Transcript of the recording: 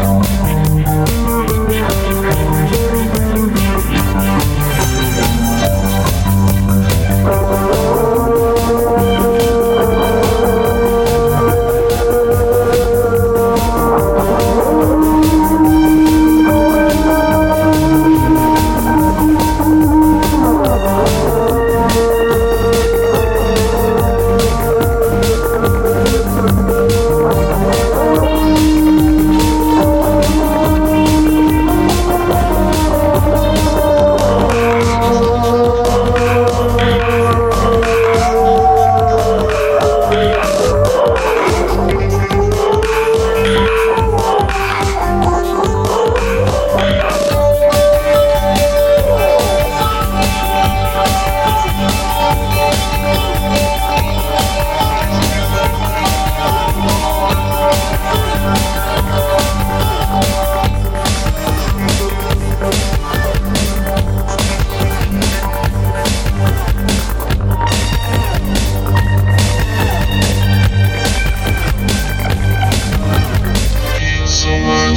Oh.